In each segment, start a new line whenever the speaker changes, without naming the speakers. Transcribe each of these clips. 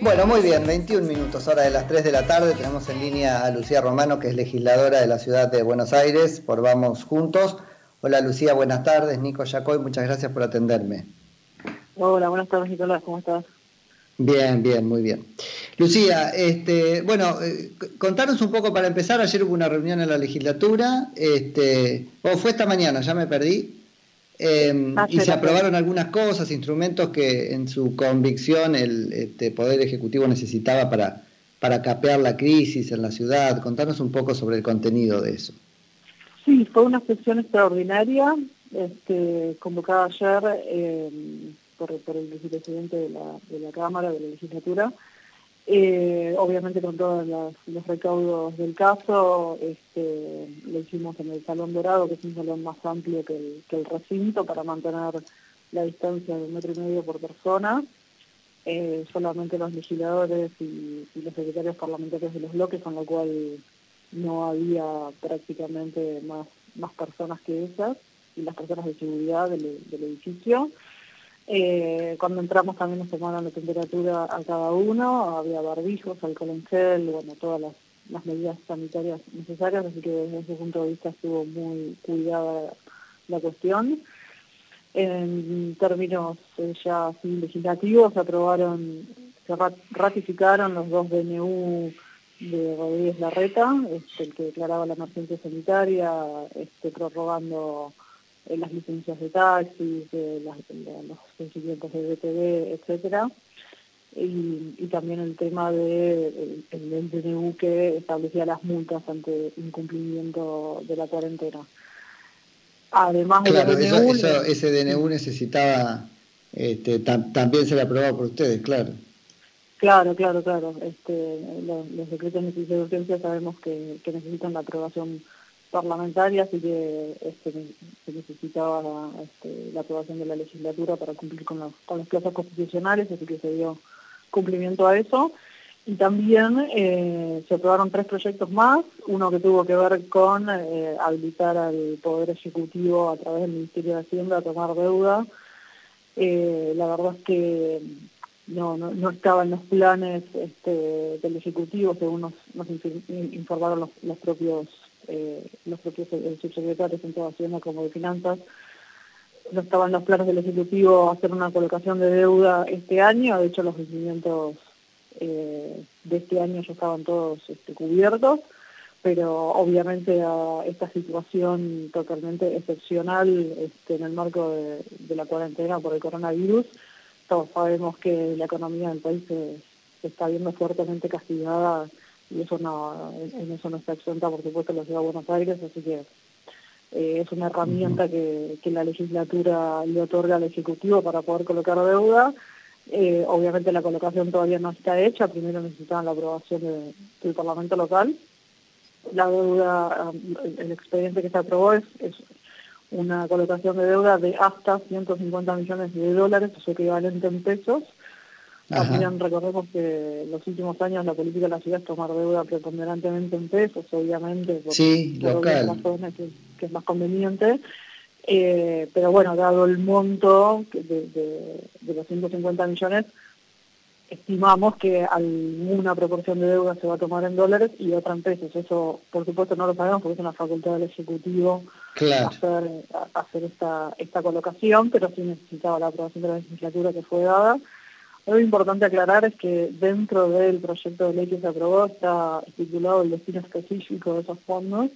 Bueno, muy bien, 21 minutos, hora de las 3 de la tarde. Tenemos en línea a Lucía Romano, que es legisladora de la ciudad de Buenos Aires, por Vamos Juntos. Hola Lucía, buenas tardes. Nico Yacoy, muchas gracias por atenderme.
Hola, buenas tardes Nicolás, ¿cómo estás?
Bien, bien, muy bien. Lucía, este, bueno, eh, contanos un poco para empezar. Ayer hubo una reunión en la legislatura, este, o fue esta mañana, ya me perdí. Em, y se aprobaron algunas cosas, instrumentos que en su convicción el este, Poder Ejecutivo necesitaba para, para capear la crisis en la ciudad. Contanos un poco sobre el contenido de eso.
Sí, fue una sesión extraordinaria este, convocada ayer eh, por, el vicepresidente de la, de la Cámara, de la legislatura, eh, obviamente con todos los, recaudos del caso, este, lo hicimos en el Salón Dorado, que es un salón más amplio que el, recinto, para mantener la distancia de un metro y medio por persona. Eh, solamente los legisladores y, los secretarios parlamentarios de los bloques, con lo cual no había prácticamente más, más personas que esas, y las personas de seguridad del edificio. Eh, cuando entramos también nos tomaron la temperatura a cada uno, había barbijos, alcohol en gel, bueno, todas las, medidas sanitarias necesarias, así que desde ese punto de vista estuvo muy cuidada la cuestión. En términos eh, ya legislativos, aprobaron, se ratificaron los dos DNU de Rodríguez Larreta, este, el que declaraba la emergencia sanitaria, este, prorrogando las licencias de taxis, de los procedimientos de BTV, etcétera, y, también el tema de el, DNU que establecía las multas ante incumplimiento de la cuarentena.
Además claro, DNU, ese DNU necesitaba, este, también se le aprobaba por ustedes, claro.
Claro, claro, claro. Este, los, decretos de urgencia sabemos que necesitan la aprobación parlamentaria, así que este, se necesitaba este, la aprobación de la legislatura para cumplir con los, con plazos constitucionales, así que se dio cumplimiento a eso. Y también eh, se aprobaron tres proyectos más, uno que tuvo que ver con eh, habilitar al Poder Ejecutivo a través del Ministerio de Hacienda a tomar deuda. Eh, la verdad es que no, no, no estaba en los planes este, del Ejecutivo, según nos, nos informaron los, los propios eh, los propios subsecretarios tanto de Hacienda como de Finanzas, no estaban los planes del Ejecutivo hacer una colocación de deuda este año, de hecho los vencimientos eh, de este año ya estaban todos este, cubiertos, pero obviamente a esta situación totalmente excepcional este, en el marco de, la cuarentena por el coronavirus, todos sabemos que la economía del país se está viendo fuertemente castigada y eso no, en eso no está exenta, por supuesto, la Ciudad de Buenos Aires, así que eh, es una herramienta que, que, la legislatura le otorga al Ejecutivo para poder colocar deuda. Eh, obviamente la colocación todavía no está hecha, primero necesitaban la aprobación del Parlamento local. La deuda, el, expediente que se aprobó es, es una colocación de deuda de hasta 150 millones de dólares, su equivalente en pesos, también recordemos que los últimos años la política de la ciudad es tomar deuda preponderantemente en pesos, obviamente, por,
sí, razones
que, es más conveniente. Eh, pero bueno, dado el monto de, de, los 150 millones, estimamos que alguna proporción de deuda se va a tomar en dólares y otra en pesos. Eso, por supuesto, no lo sabemos porque es una facultad del Ejecutivo hacer, hacer esta, esta colocación, pero sí necesitaba la aprobación de la legislatura que fue dada. Lo importante aclarar es que dentro del proyecto de ley que se aprobó está estipulado el destino específico de esos fondos,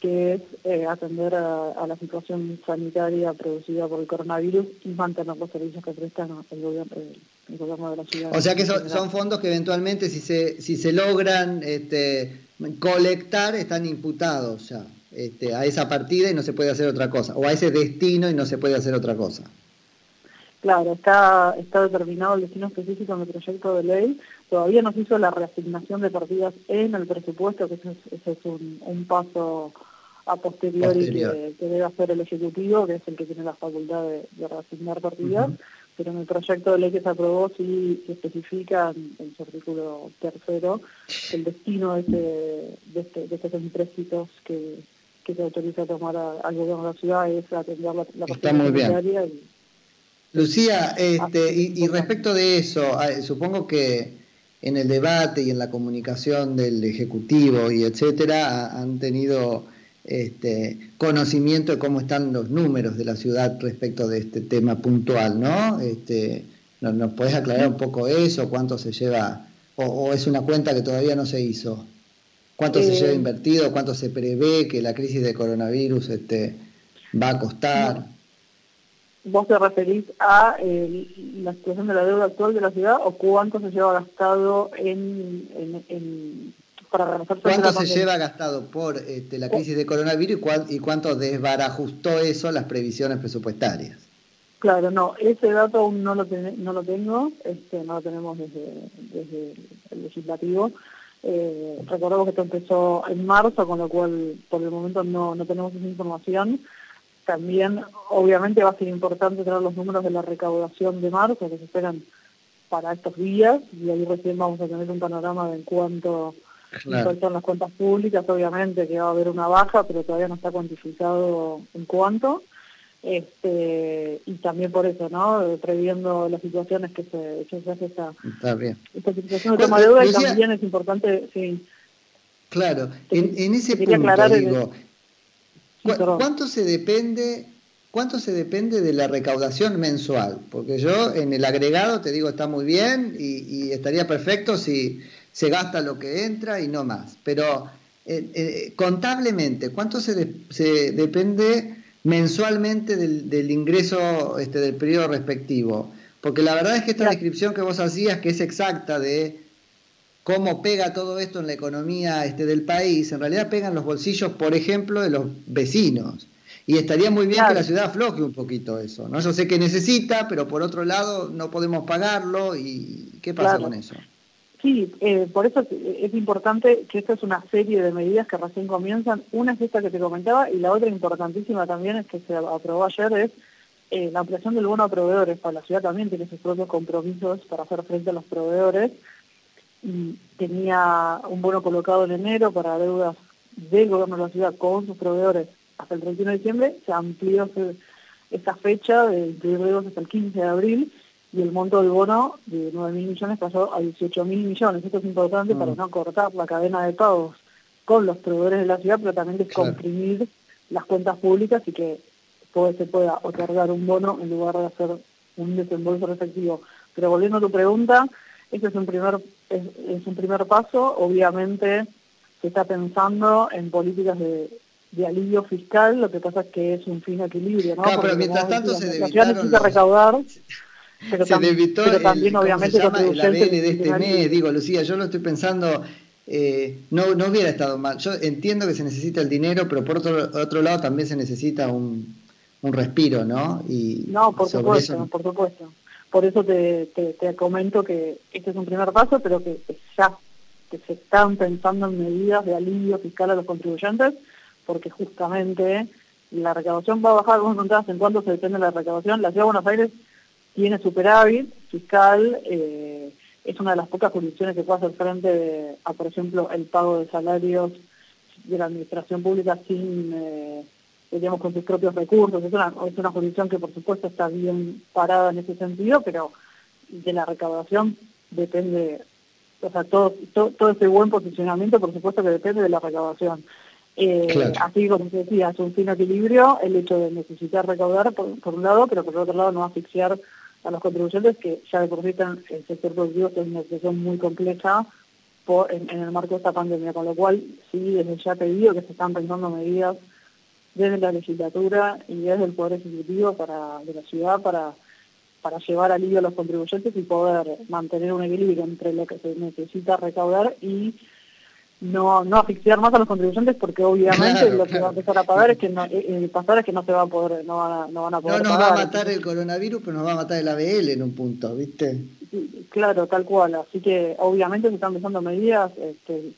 que es eh, atender a, la situación sanitaria producida por el coronavirus y mantener los servicios que prestan el gobierno, el gobierno de la ciudad.
O sea que son, fondos que eventualmente si se, si se logran este, colectar están imputados este, a esa partida y no se puede hacer otra cosa, o a ese destino y no se puede hacer otra cosa.
Claro, está, está determinado el destino específico en el proyecto de ley. Todavía no se hizo la reasignación de partidas en el presupuesto, que ese es, un, paso a posteriori que, debe hacer el Ejecutivo, que es el que tiene la facultad de, reasignar partidas. Pero en el proyecto de ley que se aprobó sí se especifica en, su artículo tercero el destino de, este, este, de, estos empréstitos que, que se autoriza a tomar al gobierno de la ciudad es atender la, la
Está muy bien.
Y,
Lucía, este, y, respecto de eso, supongo que en el debate y en la comunicación del Ejecutivo y etcétera han tenido este, conocimiento de cómo están los números de la ciudad respecto de este tema puntual, ¿no? Este, ¿Nos, puedes aclarar un poco eso? ¿Cuánto se lleva? O, es una cuenta que todavía no se hizo? ¿Cuánto se lleva eh, invertido? ¿Cuánto se prevé que la crisis de coronavirus este, va a costar?
¿Vos te referís a eh, la situación de la deuda actual de la ciudad o cuánto se lleva gastado en,
para ¿Cuánto se lleva gastado por este, la crisis de coronavirus y, cuánto desbarajustó eso las previsiones presupuestarias?
Claro, no, ese dato aún no lo, no lo tengo, este, no lo tenemos desde, desde el legislativo. Eh, recordemos que esto empezó en marzo, con lo cual por el momento no, no tenemos esa información. También, obviamente, va a ser importante tener los números de la recaudación de marzo que se esperan para estos días y ahí recién vamos a tener un panorama de en cuánto son las cuentas públicas, obviamente que va a haber una baja, pero todavía no está cuantificado en cuánto. Este, y también por eso, ¿no? Previendo las situaciones que se, que se hace esta, esta situación de toma de deuda y también es importante, sí.
Claro, en, en ese punto digo, ¿Cuánto se depende ¿Cuánto se depende de la recaudación mensual? Porque yo en el agregado te digo está muy bien y, estaría perfecto si se gasta lo que entra y no más. Pero eh, eh, contablemente, ¿cuánto se, se depende mensualmente del, ingreso este, del periodo respectivo? Porque la verdad es que esta descripción que vos hacías, que es exacta de cómo pega todo esto en la economía este, del país, en realidad pegan los bolsillos, por ejemplo, de los vecinos. Y estaría muy bien que la ciudad afloje un poquito eso, ¿no? Yo sé que necesita, pero por otro lado no podemos pagarlo y ¿qué pasa con eso?
Sí, eh, por eso es importante que esta es una serie de medidas que recién comienzan. Una es esta que te comentaba y la otra importantísima también es que se aprobó ayer es eh, la ampliación del bono a proveedores. Para la ciudad también tiene sus propios compromisos para hacer frente a los proveedores tenía un bono colocado en enero para deudas del gobierno de la ciudad con sus proveedores hasta el 31 de diciembre, se amplió esta fecha de incluir deudas hasta el 15 de abril y el monto del bono de 9.000 millones pasó a 18.000 millones. Esto es importante para mm. no cortar la cadena de pagos con los proveedores de la ciudad, pero también descomprimir las cuentas públicas y que se pueda otorgar un bono en lugar de hacer un desembolso efectivo. Pero volviendo a tu pregunta, ese es un primer, es, un primer paso. Obviamente se está pensando en políticas de, alivio fiscal, lo que pasa es que es un fin equilibrio, ¿no?
pero mientras tanto se
necesita recaudar.
Pero, se pero también, obviamente, el ABL de este mes, digo, Lucía, yo lo estoy pensando, eh, no, no hubiera estado mal. Yo entiendo que se necesita el dinero, pero por otro, otro lado también se necesita un, un respiro, ¿no?
Y no, por supuesto, por supuesto. Por eso te, te, comento que este es un primer paso, pero que, ya que se están pensando en medidas de alivio fiscal a los contribuyentes, porque justamente la recaudación va a bajar, como contabas, en cuanto se depende de la recaudación. La Ciudad de Buenos Aires tiene superávit fiscal, eh, es una de las pocas jurisdicciones que puede hacer frente a, por ejemplo, el pago de salarios de la administración pública sin... Eh, digamos, con sus propios recursos. Es una, es una jurisdicción que, por supuesto, está bien parada en ese sentido, pero de la recaudación depende, o sea, todo, todo, ese buen posicionamiento, por supuesto, que depende de la recaudación. Eh, Así como se decía, es un fin equilibrio el hecho de necesitar recaudar, por, un lado, pero por otro lado no asfixiar a los contribuyentes que ya de por sí el sector productivo es una situación muy compleja por, en, en, el marco de esta pandemia, con lo cual sí, desde ya te digo que se están pensando medidas desde la legislatura y desde el Poder Ejecutivo para, de la ciudad para, para llevar alivio a los contribuyentes y poder mantener un equilibrio entre lo que se necesita recaudar y no, no asfixiar más a los contribuyentes porque obviamente lo que va a empezar a pagar es que no, eh, eh, pasar es que no se va a poder, no van a, no van a poder
No nos va a matar el coronavirus, pero nos va a matar el ABL en un punto, ¿viste?
claro, tal cual. Así que obviamente se están empezando medidas, este,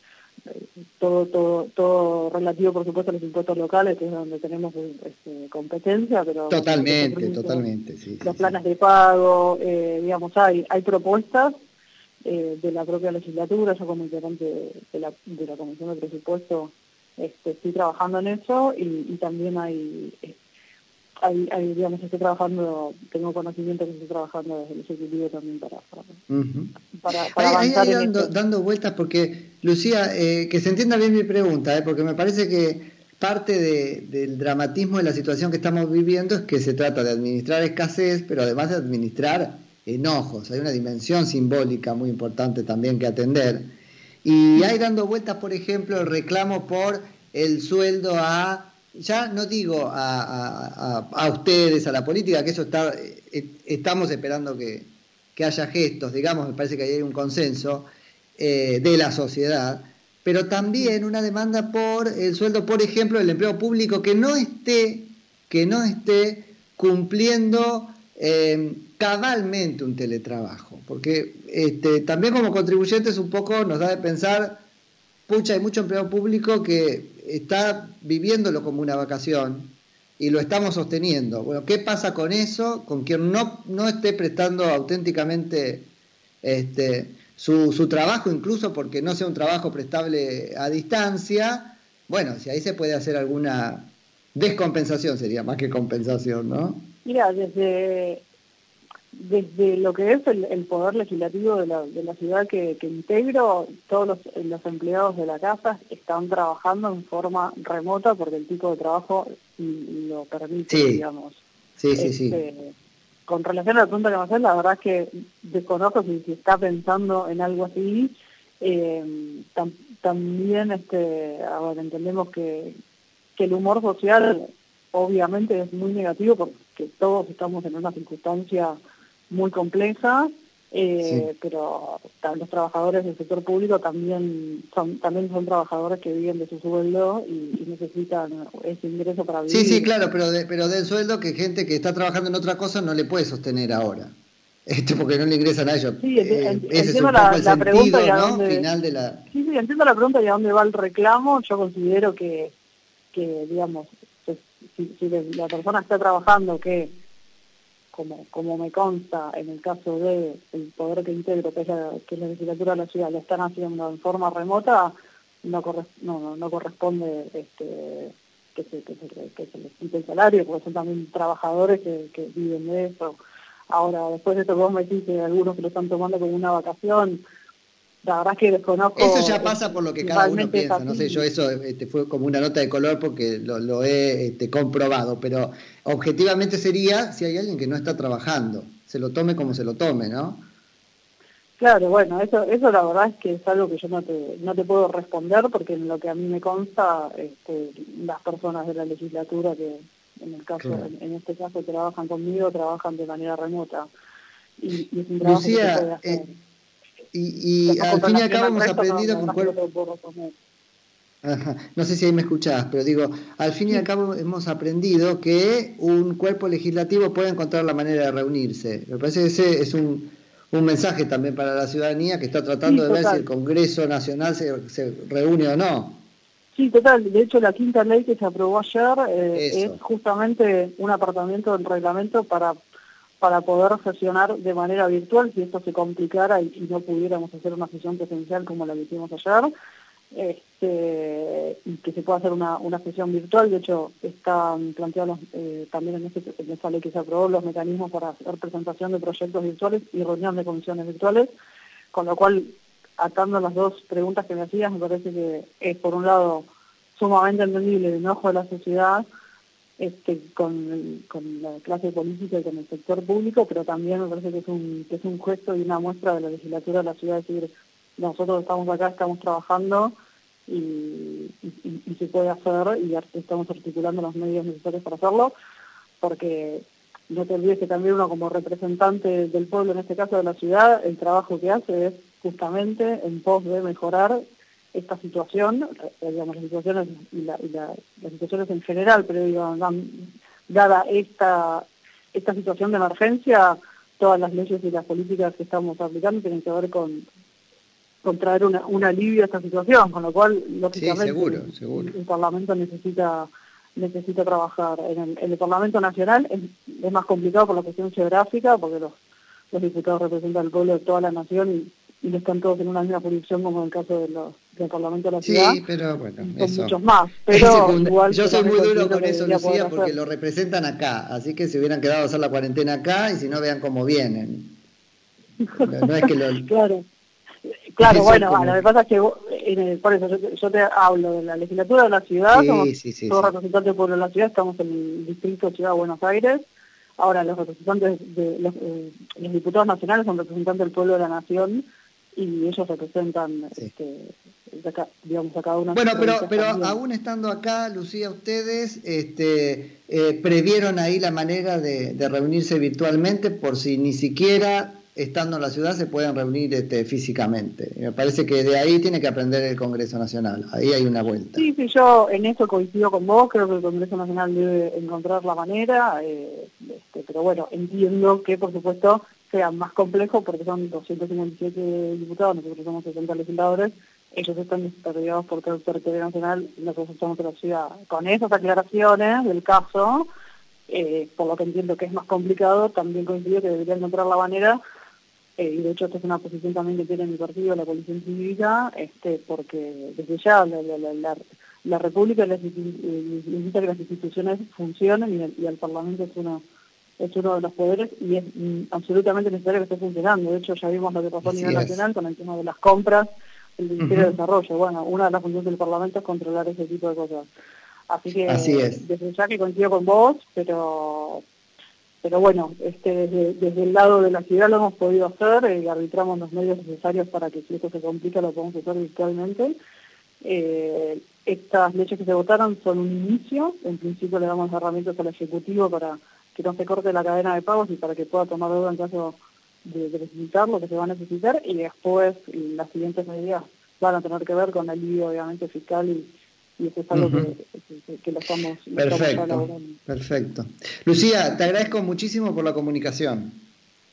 todo, todo, todo relativo, por supuesto, a los impuestos locales, que es donde tenemos este, competencia, pero...
Totalmente, totalmente, sí.
Los planes de pago, eh, digamos, hay, hay propuestas eh, de la propia legislatura, yo como integrante de la, de la Comisión de Presupuesto este, estoy trabajando en eso y, también hay... Eh, ahí, digamos, estoy trabajando, tengo conocimiento que estoy trabajando desde el Ejecutivo también para,
para, para, avanzar dando, dando, vueltas porque, Lucía, eh, que se entienda bien mi pregunta, eh, porque me parece que parte del dramatismo de la situación que estamos viviendo es que se trata de administrar escasez, pero además de administrar enojos. Hay una dimensión simbólica muy importante también que atender. Y hay dando vueltas, por ejemplo, el reclamo por el sueldo a ya no digo a, ustedes, a la política, que eso está, eh, estamos esperando que, haya gestos, digamos, me parece que hay un consenso eh, de la sociedad, pero también una demanda por el sueldo, por ejemplo, del empleo público que no esté, que no esté cumpliendo eh, cabalmente un teletrabajo, porque este, también como contribuyentes un poco nos da de pensar, pucha, hay mucho empleo público que está viviéndolo como una vacación y lo estamos sosteniendo. Bueno, ¿qué pasa con eso? Con quien no, no esté prestando auténticamente este, su, su trabajo, incluso porque no sea un trabajo prestable a distancia. Bueno, si ahí se puede hacer alguna descompensación, sería más que compensación, ¿no?
Mira, desde desde lo que es el, poder legislativo de la, de la ciudad que, integro, todos los, empleados de la casa están trabajando en forma remota porque el tipo de trabajo lo permite, digamos.
Sí, sí, sí.
Con relación a la pregunta que me haces, la verdad es que desconozco si, si está pensando en algo así. Eh, también este, ahora entendemos que, que el humor social obviamente es muy negativo porque todos estamos en una circunstancia muy compleja, eh, pero los trabajadores del sector público también son también son trabajadores que viven de su sueldo y, necesitan ese ingreso para vivir.
Sí, sí, claro, pero pero del sueldo que gente que está trabajando en otra cosa no le puede sostener ahora. Este, porque no le ingresan a ellos.
Sí, eh, entiendo la, pregunta y a dónde, Final de la... Sí, sí, entiendo la pregunta y a dónde va el reclamo. Yo considero que, que digamos, si, si la persona está trabajando que como, como me consta en el caso de el poder que integro, que es, la, que la legislatura de la ciudad, lo están haciendo en forma remota, no, no, no, corresponde este, que, se, que, se, que les quite el salario, porque son también trabajadores que, que viven de eso. Ahora, después de esto vos me decís algunos que lo están tomando como una vacación, la verdad que desconozco.
Eso ya pasa por lo que cada uno piensa, no sé, yo eso este, fue como una nota de color porque lo, he este, comprobado, pero objetivamente sería si hay alguien que no está trabajando, se lo tome como se lo tome, ¿no?
Claro, bueno, eso, eso la verdad es que es algo que yo no te, no te puedo responder porque en lo que a mí me consta, este, las personas de la legislatura que en el caso, en, este caso trabajan conmigo, trabajan de manera remota. Y, y es un trabajo
Lucía, que eh, y, al fin y al cabo hemos aprendido con cuerpo... No sé si ahí me escuchás, pero digo, al fin y al cabo hemos aprendido que un cuerpo legislativo puede encontrar la manera de reunirse. Me parece que ese es un, un mensaje también para la ciudadanía que está tratando de ver si el Congreso Nacional se, se, reúne o no.
Sí, total. De hecho, la quinta ley que se aprobó ayer eh, es justamente un apartamiento del reglamento para para poder sesionar de manera virtual si esto se complicara y, no pudiéramos hacer una sesión presencial como la que hicimos ayer, este, y que se pueda hacer una, una sesión virtual. De hecho, están planteados eh, también en, este, en esta ley que se aprobó los mecanismos para hacer presentación de proyectos virtuales y reunión de comisiones virtuales, con lo cual, atando las dos preguntas que me hacías, me parece que es, por un lado, sumamente entendible el enojo de la sociedad, este, con, con, la clase política y con el sector público, pero también me parece que es un, que es un gesto y una muestra de la legislatura de la ciudad, decir, nosotros estamos acá, estamos trabajando y, y, se puede hacer y estamos articulando los medios necesarios para hacerlo, porque no te olvides que también uno como representante del pueblo, en este caso de la ciudad, el trabajo que hace es justamente en pos de mejorar esta situación, eh, digamos, las situaciones y, la, las situaciones en general, pero digo, dada esta, esta situación de emergencia, todas las leyes y las políticas que estamos aplicando tienen que ver con, con traer una, un alivio a esta situación, con lo cual, lógicamente, El, Parlamento necesita necesita trabajar. En el, Parlamento Nacional es, es, más complicado por la cuestión geográfica, porque los, los diputados representan al pueblo de toda la nación y y no están todos en una misma jurisdicción como en el caso de los, del Parlamento de la ciudad.
Sí, pero bueno,
son muchos más. Pero
yo soy muy duro con eso, Lucía, porque lo representan acá. Así que se hubieran quedado a hacer la cuarentena acá y si no, vean cómo vienen.
No, es que lo... claro. Claro, bueno, lo que pasa es que, en por eso yo, te hablo de la legislatura de la ciudad, sí, somos sí, todos representantes del pueblo de la ciudad, estamos en el distrito Ciudad de Buenos Aires, ahora los representantes de los, eh, los diputados nacionales son representantes del pueblo de la nación y ellos representan este, digamos, a cada uno.
Bueno, pero, pero aún estando acá, Lucía, ustedes este, eh, previeron ahí la manera de, de, reunirse virtualmente por si ni siquiera estando en la ciudad se pueden reunir este, físicamente. Me parece que de ahí tiene que aprender el Congreso Nacional. Ahí hay una vuelta.
Sí, sí, yo en eso coincido con vos. Creo que el Congreso Nacional debe encontrar la manera. Eh, este, pero bueno, entiendo que por supuesto sea más complejo porque son 257 diputados, nosotros somos 60 legisladores. Ellos están desarrollados por todo el territorio nacional, nosotros estamos en la ciudad. Con esas aclaraciones del caso, eh, por lo que entiendo que es más complicado, también coincido que debería encontrar la manera eh, y de hecho esta es una posición también que tiene mi partido, la Coalición Cívica, este, porque desde ya la, la, la, la República necesita que las instituciones funcionen y el, Parlamento es uno, es uno de los poderes y es mm, absolutamente necesario que esté funcionando. De hecho, ya vimos lo que pasó a nivel nacional con el tema de las compras, el Ministerio de Desarrollo. Bueno, una de las funciones del Parlamento es controlar ese tipo de cosas. Así que desde ya que coincido con vos, pero pero bueno, este, desde, el lado de la ciudad lo hemos podido hacer, y eh, arbitramos los medios necesarios para que si esto se complica lo podamos hacer virtualmente. Eh, estas leyes que se votaron son un inicio, en principio le damos herramientas al Ejecutivo para que no se corte la cadena de pagos y para que pueda tomar deuda en caso de, necesitar lo que se va a necesitar y después las siguientes medidas van a tener que ver con el lío obviamente fiscal y, y eso es algo que, lo estamos,
perfecto, Perfecto. Lucía, te agradezco muchísimo por la comunicación.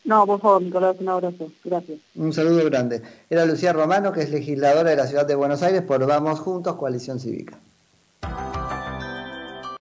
No, por favor, Nicolás, un abrazo. Gracias.
Un saludo grande. Era Lucía Romano, que es legisladora de la Ciudad de Buenos Aires por Vamos Juntos, Coalición Cívica.